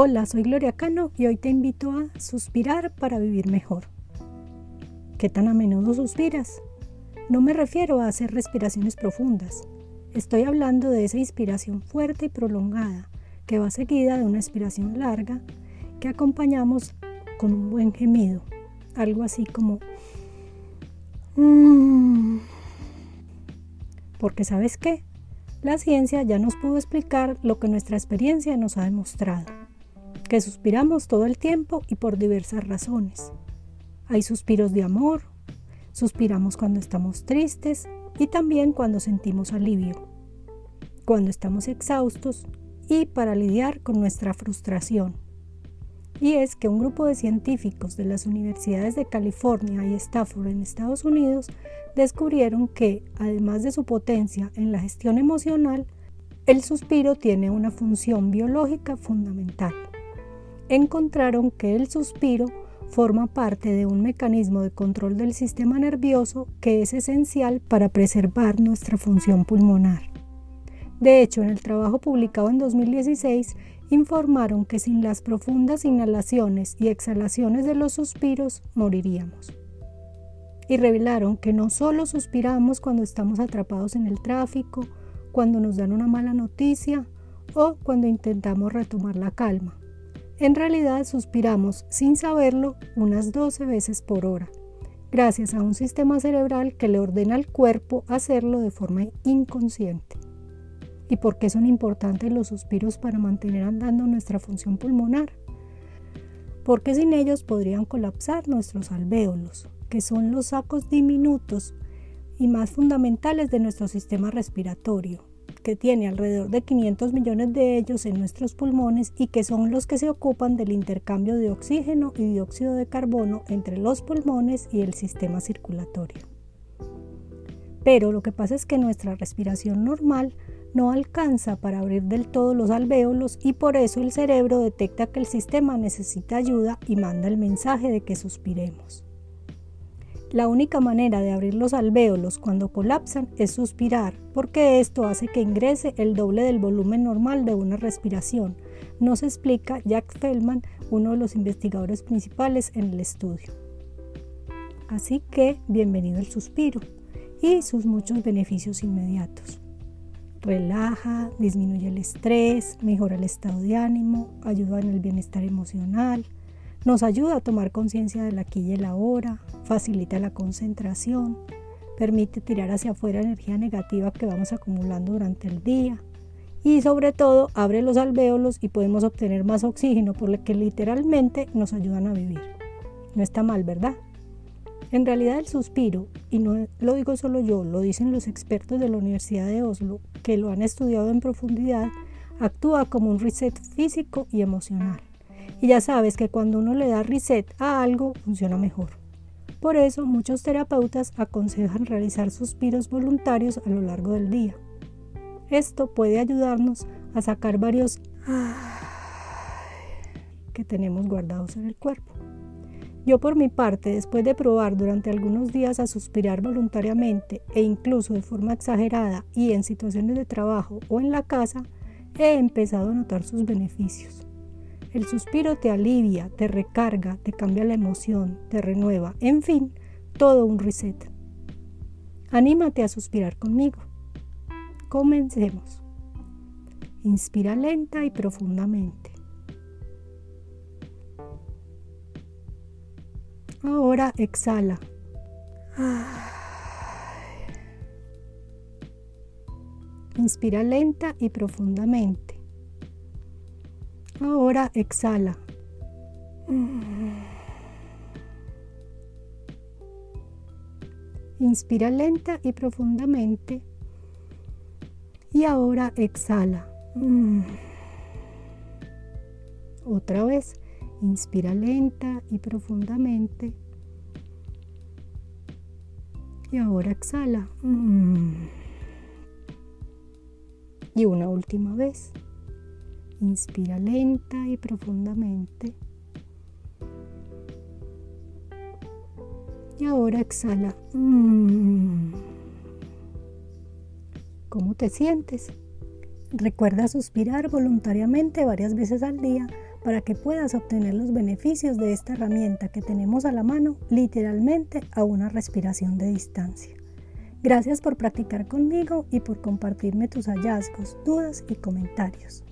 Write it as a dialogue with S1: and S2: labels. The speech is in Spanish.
S1: Hola, soy Gloria Cano y hoy te invito a suspirar para vivir mejor. ¿Qué tan a menudo suspiras? No me refiero a hacer respiraciones profundas. Estoy hablando de esa inspiración fuerte y prolongada que va seguida de una expiración larga que acompañamos con un buen gemido, algo así como... Mm". Porque sabes qué? La ciencia ya nos pudo explicar lo que nuestra experiencia nos ha demostrado, que suspiramos todo el tiempo y por diversas razones. Hay suspiros de amor, suspiramos cuando estamos tristes y también cuando sentimos alivio, cuando estamos exhaustos y para lidiar con nuestra frustración. Y es que un grupo de científicos de las universidades de California y Stafford en Estados Unidos descubrieron que, además de su potencia en la gestión emocional, el suspiro tiene una función biológica fundamental. Encontraron que el suspiro forma parte de un mecanismo de control del sistema nervioso que es esencial para preservar nuestra función pulmonar. De hecho, en el trabajo publicado en 2016, informaron que sin las profundas inhalaciones y exhalaciones de los suspiros moriríamos y revelaron que no solo suspiramos cuando estamos atrapados en el tráfico, cuando nos dan una mala noticia o cuando intentamos retomar la calma. En realidad suspiramos sin saberlo unas 12 veces por hora, gracias a un sistema cerebral que le ordena al cuerpo hacerlo de forma inconsciente. ¿Y por qué son importantes los suspiros para mantener andando nuestra función pulmonar? Porque sin ellos podrían colapsar nuestros alvéolos, que son los sacos diminutos y más fundamentales de nuestro sistema respiratorio, que tiene alrededor de 500 millones de ellos en nuestros pulmones y que son los que se ocupan del intercambio de oxígeno y dióxido de carbono entre los pulmones y el sistema circulatorio. Pero lo que pasa es que nuestra respiración normal no alcanza para abrir del todo los alvéolos y por eso el cerebro detecta que el sistema necesita ayuda y manda el mensaje de que suspiremos. La única manera de abrir los alvéolos cuando colapsan es suspirar, porque esto hace que ingrese el doble del volumen normal de una respiración. Nos explica Jack Feldman, uno de los investigadores principales en el estudio. Así que, bienvenido el suspiro y sus muchos beneficios inmediatos. Relaja, disminuye el estrés, mejora el estado de ánimo, ayuda en el bienestar emocional, nos ayuda a tomar conciencia del aquí y el ahora, facilita la concentración, permite tirar hacia afuera energía negativa que vamos acumulando durante el día y sobre todo abre los alvéolos y podemos obtener más oxígeno por lo que literalmente nos ayudan a vivir. No está mal, ¿verdad? En realidad el suspiro, y no lo digo solo yo, lo dicen los expertos de la Universidad de Oslo, que lo han estudiado en profundidad, actúa como un reset físico y emocional. Y ya sabes que cuando uno le da reset a algo, funciona mejor. Por eso muchos terapeutas aconsejan realizar suspiros voluntarios a lo largo del día. Esto puede ayudarnos a sacar varios que tenemos guardados en el cuerpo. Yo por mi parte, después de probar durante algunos días a suspirar voluntariamente e incluso de forma exagerada y en situaciones de trabajo o en la casa, he empezado a notar sus beneficios. El suspiro te alivia, te recarga, te cambia la emoción, te renueva, en fin, todo un reset. Anímate a suspirar conmigo. Comencemos. Inspira lenta y profundamente. Ahora exhala. Inspira lenta y profundamente. Ahora exhala. Inspira lenta y profundamente. Y ahora exhala. Otra vez. Inspira lenta y profundamente. Y ahora exhala. Y una última vez. Inspira lenta y profundamente. Y ahora exhala. Mm. ¿Cómo te sientes? Recuerda suspirar voluntariamente varias veces al día para que puedas obtener los beneficios de esta herramienta que tenemos a la mano literalmente a una respiración de distancia. Gracias por practicar conmigo y por compartirme tus hallazgos, dudas y comentarios.